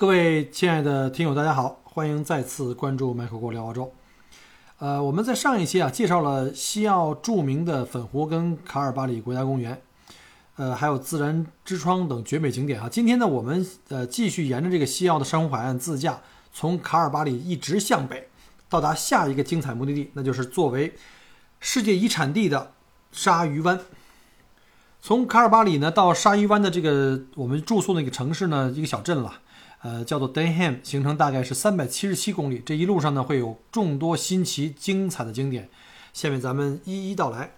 各位亲爱的听友，大家好，欢迎再次关注麦克国聊澳洲。呃，我们在上一期啊介绍了西澳著名的粉湖跟卡尔巴里国家公园，呃，还有自然之窗等绝美景点啊。今天呢，我们呃继续沿着这个西澳的珊瑚海岸自驾，从卡尔巴里一直向北，到达下一个精彩目的地，那就是作为世界遗产地的鲨鱼湾。从卡尔巴里呢到鲨鱼湾的这个我们住宿那个城市呢，一个小镇了。呃，叫做 Denham，行程大概是三百七十七公里。这一路上呢，会有众多新奇精彩的景点，下面咱们一一道来。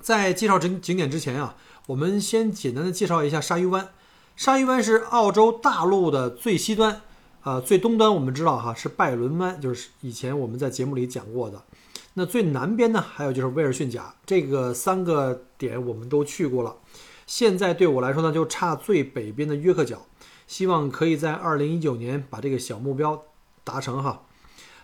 在介绍景景点之前啊，我们先简单的介绍一下鲨鱼湾。鲨鱼湾是澳洲大陆的最西端，呃，最东端我们知道哈是拜伦湾，就是以前我们在节目里讲过的。那最南边呢，还有就是威尔逊岬，这个三个点我们都去过了。现在对我来说呢，就差最北边的约克角。希望可以在二零一九年把这个小目标达成哈。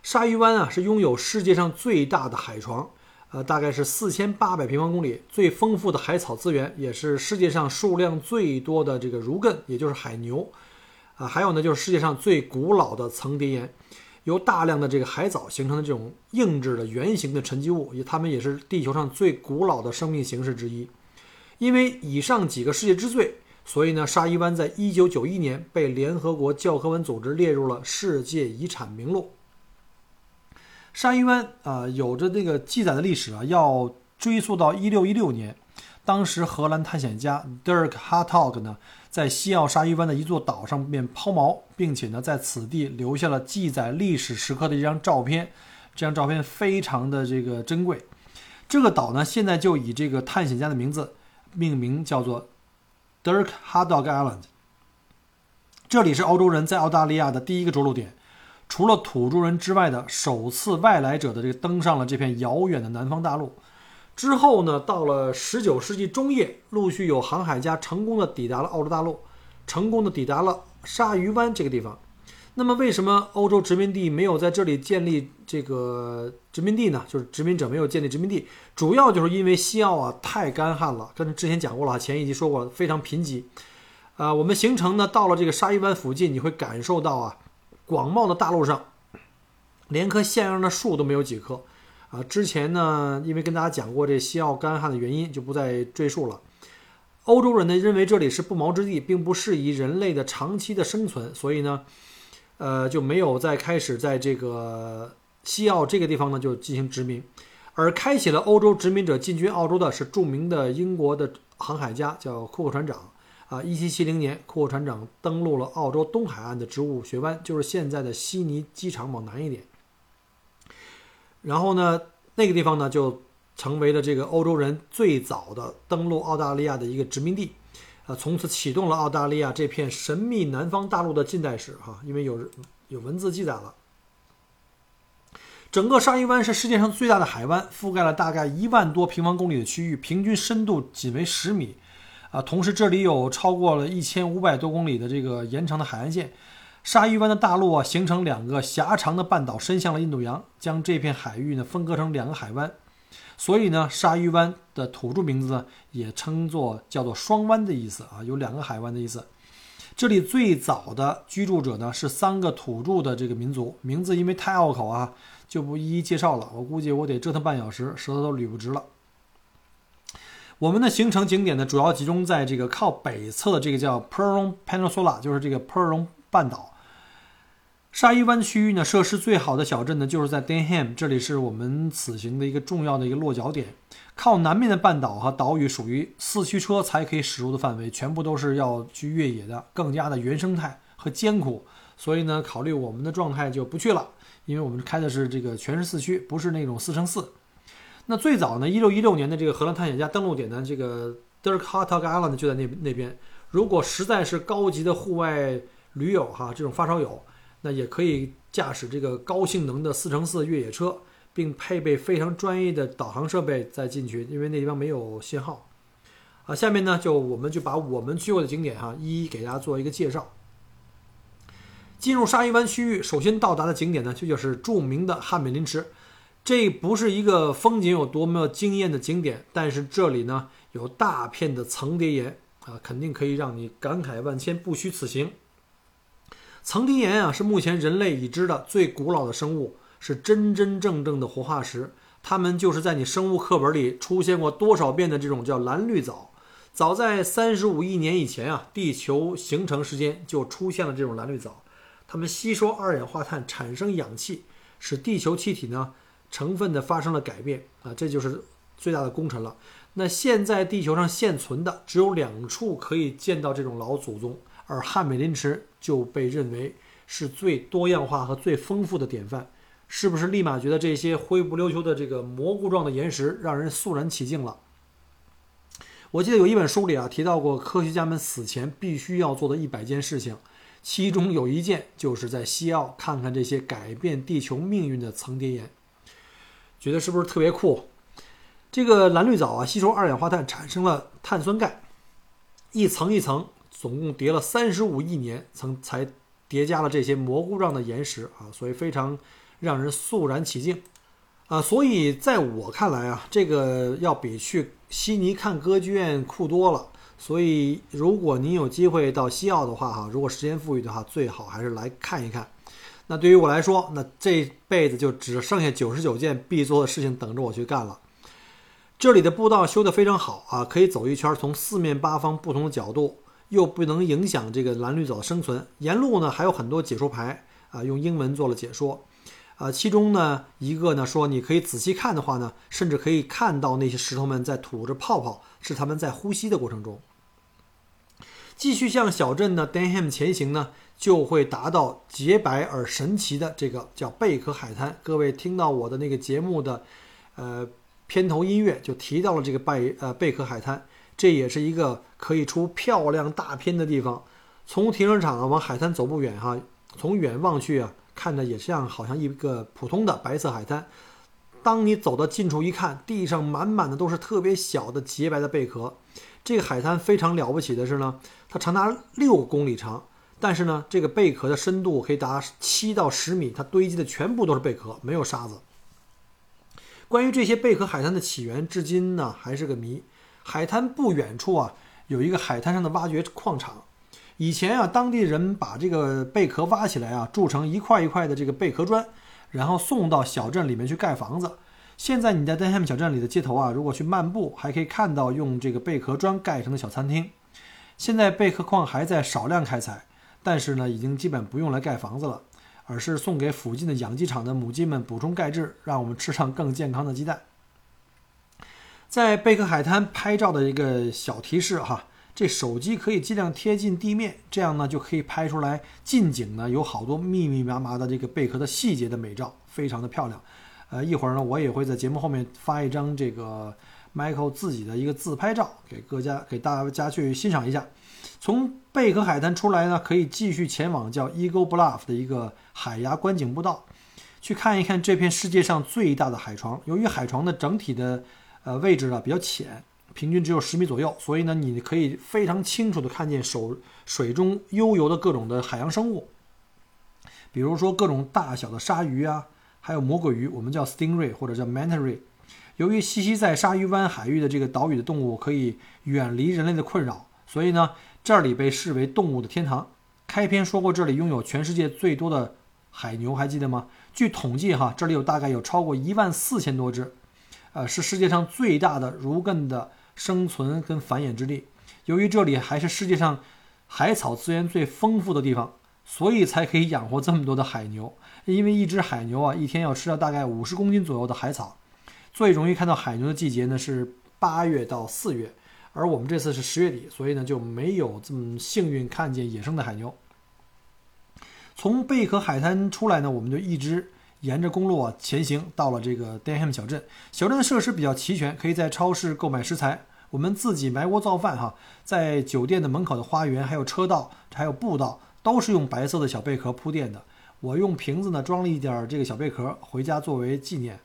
鲨鱼湾啊是拥有世界上最大的海床，呃，大概是四千八百平方公里，最丰富的海草资源，也是世界上数量最多的这个儒艮，也就是海牛，啊，还有呢就是世界上最古老的层叠岩，由大量的这个海藻形成的这种硬质的圆形的沉积物，也它们也是地球上最古老的生命形式之一。因为以上几个世界之最。所以呢，鲨鱼湾在一九九一年被联合国教科文组织列入了世界遗产名录。鲨鱼湾啊，有着这个记载的历史啊，要追溯到一六一六年，当时荷兰探险家 Dirk Hartog 呢，在西澳鲨鱼湾的一座岛上面抛锚，并且呢，在此地留下了记载历史时刻的一张照片。这张照片非常的这个珍贵。这个岛呢，现在就以这个探险家的名字命名，叫做。Dirk Hardog Island，这里是澳洲人在澳大利亚的第一个着陆点，除了土著人之外的首次外来者的这个登上了这片遥远的南方大陆。之后呢，到了19世纪中叶，陆续有航海家成功的抵达了澳洲大陆，成功的抵达了鲨鱼湾这个地方。那么，为什么欧洲殖民地没有在这里建立这个殖民地呢？就是殖民者没有建立殖民地，主要就是因为西澳啊太干旱了。跟之前讲过了，前一集说过了，非常贫瘠。啊，我们行程呢到了这个鲨鱼湾附近，你会感受到啊，广袤的大陆上，连棵像样的树都没有几棵。啊，之前呢，因为跟大家讲过这西澳干旱的原因，就不再赘述了。欧洲人呢认为这里是不毛之地，并不适宜人类的长期的生存，所以呢。呃，就没有再开始在这个西澳这个地方呢，就进行殖民，而开启了欧洲殖民者进军澳洲的是著名的英国的航海家，叫库克船长。啊，一七七零年，库克船长登陆了澳洲东海岸的植物学湾，就是现在的悉尼机场往南一点。然后呢，那个地方呢，就成为了这个欧洲人最早的登陆澳大利亚的一个殖民地。啊，从此启动了澳大利亚这片神秘南方大陆的近代史哈，因为有有文字记载了。整个鲨鱼湾是世界上最大的海湾，覆盖了大概一万多平方公里的区域，平均深度仅为十米。啊，同时这里有超过了一千五百多公里的这个延长的海岸线。鲨鱼湾的大陆啊，形成两个狭长的半岛，伸向了印度洋，将这片海域呢分割成两个海湾。所以呢，鲨鱼湾的土著名字呢，也称作叫做双湾的意思啊，有两个海湾的意思。这里最早的居住者呢是三个土著的这个民族，名字因为太拗口啊，就不一一介绍了。我估计我得折腾半小时，舌头都捋不直了。我们的行程景点呢，主要集中在这个靠北侧的这个叫 Peron Peninsula，就是这个 Peron 半岛。鲨鱼湾区域呢，设施最好的小镇呢，就是在 Denham，这里是我们此行的一个重要的一个落脚点。靠南面的半岛和岛屿属于四驱车才可以驶入的范围，全部都是要去越野的，更加的原生态和艰苦。所以呢，考虑我们的状态就不去了，因为我们开的是这个全是四驱，不是那种四乘四。那最早呢，一六一六年的这个荷兰探险家登陆点呢，这个 Dirk Hartog Island 呢就在那那边。如果实在是高级的户外驴友哈，这种发烧友，那也可以驾驶这个高性能的四乘四越野车，并配备非常专业的导航设备再进去，因为那地方没有信号。啊，下面呢就我们就把我们去过的景点哈，一一给大家做一个介绍。进入鲨鱼湾区域，首先到达的景点呢，就就是著名的汉美林池。这不是一个风景有多么惊艳的景点，但是这里呢有大片的层叠岩啊，肯定可以让你感慨万千，不虚此行。层叠岩啊，是目前人类已知的最古老的生物，是真真正正的活化石。它们就是在你生物课本里出现过多少遍的这种叫蓝绿藻。早在三十五亿年以前啊，地球形成时间就出现了这种蓝绿藻，它们吸收二氧化碳，产生氧气，使地球气体呢。成分的发生了改变啊，这就是最大的功臣了。那现在地球上现存的只有两处可以见到这种老祖宗，而汉美林池就被认为是最多样化和最丰富的典范。是不是立马觉得这些灰不溜秋的这个蘑菇状的岩石让人肃然起敬了？我记得有一本书里啊提到过科学家们死前必须要做的一百件事情，其中有一件就是在西澳看看这些改变地球命运的层叠岩。觉得是不是特别酷？这个蓝绿藻啊，吸收二氧化碳产生了碳酸钙，一层一层，总共叠了三十五亿年，曾才叠加了这些蘑菇状的岩石啊，所以非常让人肃然起敬啊。所以在我看来啊，这个要比去悉尼看歌剧院酷多了。所以如果您有机会到西澳的话哈，如果时间富裕的话，最好还是来看一看。那对于我来说，那这辈子就只剩下九十九件必做的事情等着我去干了。这里的步道修得非常好啊，可以走一圈，从四面八方不同的角度，又不能影响这个蓝绿藻的生存。沿路呢还有很多解说牌啊，用英文做了解说。啊，其中呢一个呢说，你可以仔细看的话呢，甚至可以看到那些石头们在吐着泡泡，是他们在呼吸的过程中。继续向小镇的 Denham 前行呢。就会达到洁白而神奇的这个叫贝壳海滩。各位听到我的那个节目的，呃，片头音乐就提到了这个贝呃贝壳海滩，这也是一个可以出漂亮大片的地方。从停车场往海滩走不远哈，从远望去啊，看着也像好像一个普通的白色海滩。当你走到近处一看，地上满满的都是特别小的洁白的贝壳。这个海滩非常了不起的是呢，它长达六公里长。但是呢，这个贝壳的深度可以达七到十米，它堆积的全部都是贝壳，没有沙子。关于这些贝壳海滩的起源，至今呢还是个谜。海滩不远处啊，有一个海滩上的挖掘矿场。以前啊，当地人把这个贝壳挖起来啊，铸成一块一块的这个贝壳砖，然后送到小镇里面去盖房子。现在你在丹夏姆小镇里的街头啊，如果去漫步，还可以看到用这个贝壳砖盖成的小餐厅。现在贝壳矿还在少量开采。但是呢，已经基本不用来盖房子了，而是送给附近的养鸡场的母鸡们补充钙质，让我们吃上更健康的鸡蛋。在贝壳海滩拍照的一个小提示哈，这手机可以尽量贴近地面，这样呢就可以拍出来近景呢有好多密密麻麻的这个贝壳的细节的美照，非常的漂亮。呃，一会儿呢我也会在节目后面发一张这个 Michael 自己的一个自拍照给各家给大家去欣赏一下。从贝壳海滩出来呢，可以继续前往叫 Eagle Bluff 的一个海牙观景步道，去看一看这片世界上最大的海床。由于海床的整体的呃位置呢比较浅，平均只有十米左右，所以呢你可以非常清楚的看见手水中悠游的各种的海洋生物，比如说各种大小的鲨鱼啊，还有魔鬼鱼，我们叫 Stingray 或者叫 Manta Ray。由于栖息在鲨鱼湾海域的这个岛屿的动物可以远离人类的困扰。所以呢，这里被视为动物的天堂。开篇说过，这里拥有全世界最多的海牛，还记得吗？据统计，哈，这里有大概有超过一万四千多只，呃，是世界上最大的如艮的生存跟繁衍之地。由于这里还是世界上海草资源最丰富的地方，所以才可以养活这么多的海牛。因为一只海牛啊，一天要吃掉大概五十公斤左右的海草。最容易看到海牛的季节呢，是八月到四月。而我们这次是十月底，所以呢就没有这么幸运看见野生的海牛。从贝壳海滩出来呢，我们就一直沿着公路啊前行，到了这个 Denham 小镇。小镇的设施比较齐全，可以在超市购买食材。我们自己埋锅造饭哈，在酒店的门口的花园，还有车道，还有步道，都是用白色的小贝壳铺垫的。我用瓶子呢装了一点这个小贝壳，回家作为纪念。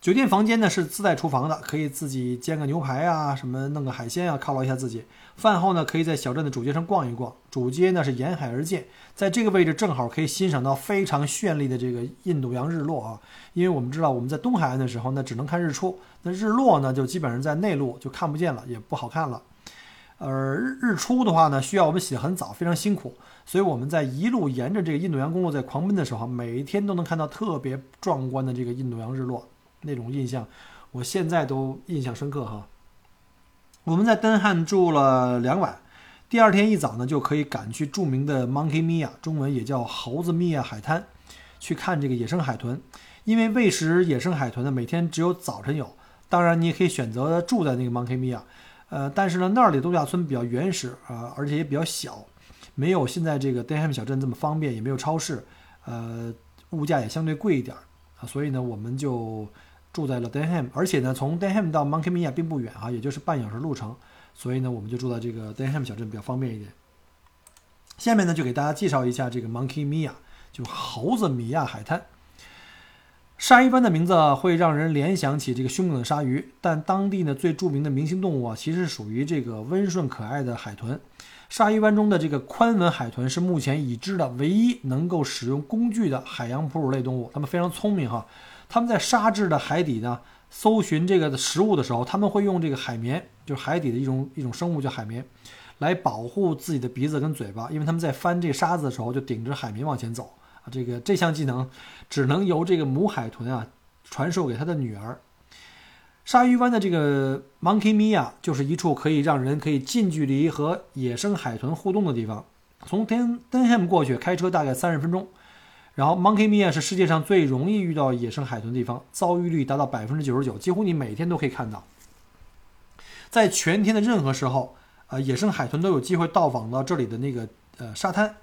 酒店房间呢是自带厨房的，可以自己煎个牛排啊，什么弄个海鲜啊，犒劳一下自己。饭后呢，可以在小镇的主街上逛一逛。主街呢是沿海而建，在这个位置正好可以欣赏到非常绚丽的这个印度洋日落啊。因为我们知道我们在东海岸的时候，那只能看日出，那日落呢就基本上在内陆就看不见了，也不好看了。而日日出的话呢，需要我们起得很早，非常辛苦。所以我们在一路沿着这个印度洋公路在狂奔的时候，每一天都能看到特别壮观的这个印度洋日落。那种印象，我现在都印象深刻哈。我们在登汉住了两晚，第二天一早呢，就可以赶去著名的 Monkey Mia，中文也叫猴子米亚海滩，去看这个野生海豚。因为喂食野生海豚呢，每天只有早晨有。当然，你也可以选择住在那个 Monkey Mia，呃，但是呢，那儿的度假村比较原始啊，而且也比较小，没有现在这个 Denham 小镇这么方便，也没有超市，呃，物价也相对贵一点啊，所以呢，我们就。住在了 Denham，而且呢，从 Denham 到 Monkey Mia 并不远啊，也就是半小时路程，所以呢，我们就住在这个 Denham 小镇比较方便一点。下面呢，就给大家介绍一下这个 Monkey Mia，就猴子米亚海滩。鲨鱼湾的名字会让人联想起这个凶猛的鲨鱼，但当地呢最著名的明星动物啊，其实属于这个温顺可爱的海豚。鲨鱼湾中的这个宽吻海豚是目前已知的唯一能够使用工具的海洋哺乳类动物，它们非常聪明哈。他们在沙质的海底呢，搜寻这个食物的时候，他们会用这个海绵，就是海底的一种一种生物叫海绵，来保护自己的鼻子跟嘴巴，因为他们在翻这沙子的时候就顶着海绵往前走啊。这个这项技能只能由这个母海豚啊传授给他的女儿。鲨鱼湾的这个 Monkey Mia 就是一处可以让人可以近距离和野生海豚互动的地方。从 Den Denham 过去开车大概三十分钟。然后，Monkey Mia 是世界上最容易遇到野生海豚的地方，遭遇率达到百分之九十九，几乎你每天都可以看到。在全天的任何时候，呃，野生海豚都有机会到访到这里的那个呃沙滩。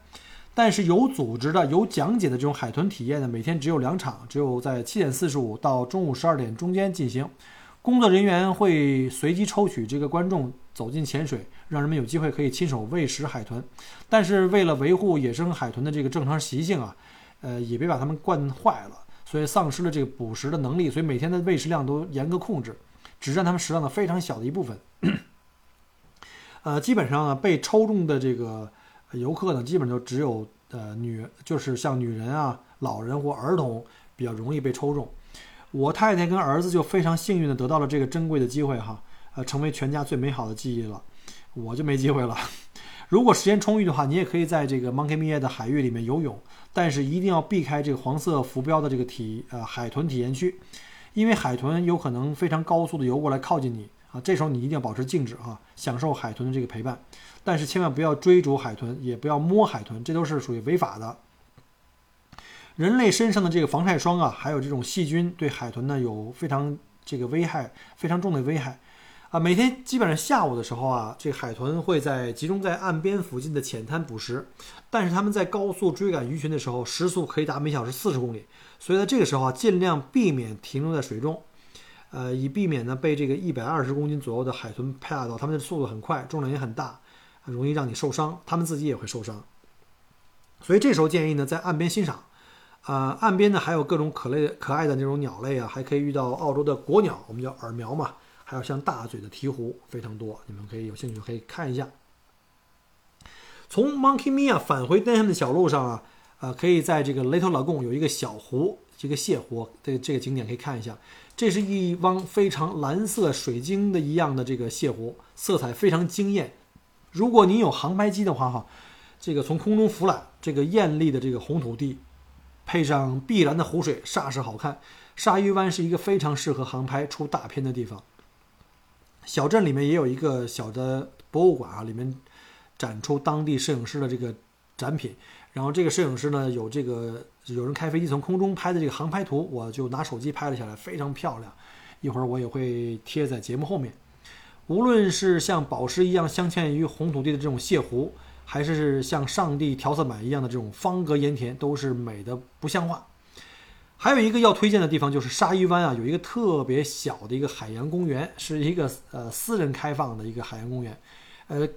但是有组织的、有讲解的这种海豚体验呢，每天只有两场，只有在七点四十五到中午十二点中间进行。工作人员会随机抽取这个观众走进潜水，让人们有机会可以亲手喂食海豚。但是为了维护野生海豚的这个正常习性啊。呃，也别把它们惯坏了，所以丧失了这个捕食的能力，所以每天的喂食量都严格控制，只占它们食量的非常小的一部分。呃，基本上呢，被抽中的这个游客呢，基本就只有呃女，就是像女人啊、老人或儿童比较容易被抽中。我太太跟儿子就非常幸运的得到了这个珍贵的机会哈，呃，成为全家最美好的记忆了，我就没机会了。如果时间充裕的话，你也可以在这个 Monkey Mia 的海域里面游泳，但是一定要避开这个黄色浮标的这个体呃海豚体验区，因为海豚有可能非常高速的游过来靠近你啊，这时候你一定要保持静止啊，享受海豚的这个陪伴，但是千万不要追逐海豚，也不要摸海豚，这都是属于违法的。人类身上的这个防晒霜啊，还有这种细菌对海豚呢有非常这个危害非常重的危害。啊，每天基本上下午的时候啊，这海豚会在集中在岸边附近的浅滩捕食，但是他们在高速追赶鱼群的时候，时速可以达每小时四十公里，所以在这个时候啊，尽量避免停留在水中，呃，以避免呢被这个一百二十公斤左右的海豚拍打到，它们的速度很快，重量也很大，容易让你受伤，它们自己也会受伤，所以这时候建议呢在岸边欣赏，啊，岸边呢还有各种可类可爱的那种鸟类啊，还可以遇到澳洲的国鸟，我们叫耳苗嘛。还有像大嘴的鹈鹕非常多，你们可以有兴趣可以看一下。从 Monkey Mia 返回 Denham 的小路上啊，呃，可以在这个 Little Lagoon 有一个小湖，这个蟹湖，这这个景点可以看一下。这是一汪非常蓝色水晶的一样的这个蟹湖，色彩非常惊艳。如果你有航拍机的话，哈，这个从空中俯览这个艳丽的这个红土地，配上碧蓝的湖水，煞是好看。鲨鱼湾是一个非常适合航拍出大片的地方。小镇里面也有一个小的博物馆啊，里面展出当地摄影师的这个展品。然后这个摄影师呢，有这个有人开飞机从空中拍的这个航拍图，我就拿手机拍了下来，非常漂亮。一会儿我也会贴在节目后面。无论是像宝石一样镶嵌于红土地的这种蟹湖，还是像上帝调色板一样的这种方格盐田，都是美的不像话。还有一个要推荐的地方就是鲨鱼湾啊，有一个特别小的一个海洋公园，是一个呃私人开放的一个海洋公园。呃，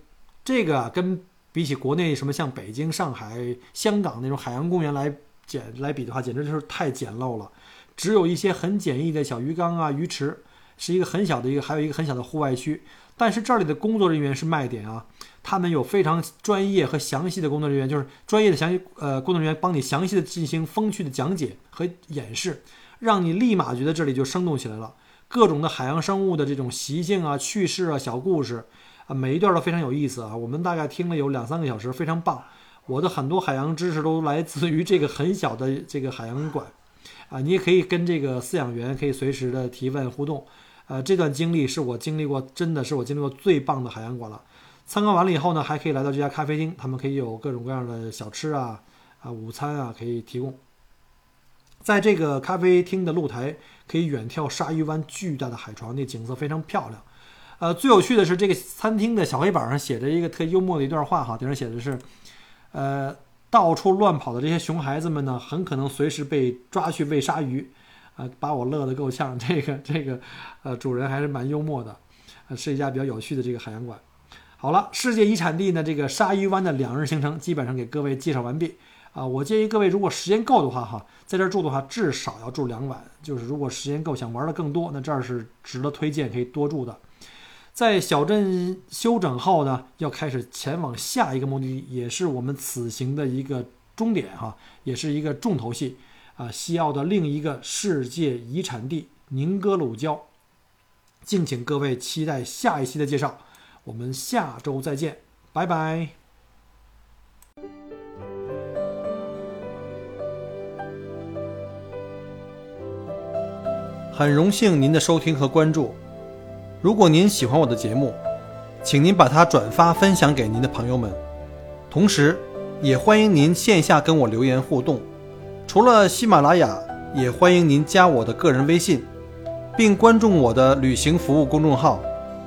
这个啊跟比起国内什么像北京、上海、香港那种海洋公园来简来比的话，简直就是太简陋了。只有一些很简易的小鱼缸啊、鱼池，是一个很小的一个，还有一个很小的户外区。但是这里的工作人员是卖点啊，他们有非常专业和详细的工作人员，就是专业的详细呃工作人员帮你详细的进行风趣的讲解和演示，让你立马觉得这里就生动起来了。各种的海洋生物的这种习性啊、趣事啊、小故事啊，每一段都非常有意思啊。我们大概听了有两三个小时，非常棒。我的很多海洋知识都来自于这个很小的这个海洋馆啊。你也可以跟这个饲养员可以随时的提问互动。呃，这段经历是我经历过，真的是我经历过最棒的海洋馆了。参观完了以后呢，还可以来到这家咖啡厅，他们可以有各种各样的小吃啊，啊，午餐啊可以提供。在这个咖啡厅的露台，可以远眺鲨鱼湾巨大的海床，那景色非常漂亮。呃，最有趣的是这个餐厅的小黑板上写着一个特幽默的一段话，哈，顶上写的是，呃，到处乱跑的这些熊孩子们呢，很可能随时被抓去喂鲨鱼。啊，把我乐得够呛。这个这个，呃，主人还是蛮幽默的，呃，是一家比较有趣的这个海洋馆。好了，世界遗产地呢，这个鲨鱼湾的两日行程基本上给各位介绍完毕。啊，我建议各位如果时间够的话，哈，在这儿住的话至少要住两晚。就是如果时间够，想玩的更多，那这儿是值得推荐可以多住的。在小镇休整后呢，要开始前往下一个目的地，也是我们此行的一个终点，哈，也是一个重头戏。啊，西澳的另一个世界遗产地宁格鲁礁，敬请各位期待下一期的介绍。我们下周再见，拜拜。很荣幸您的收听和关注。如果您喜欢我的节目，请您把它转发分享给您的朋友们，同时也欢迎您线下跟我留言互动。除了喜马拉雅，也欢迎您加我的个人微信，并关注我的旅行服务公众号“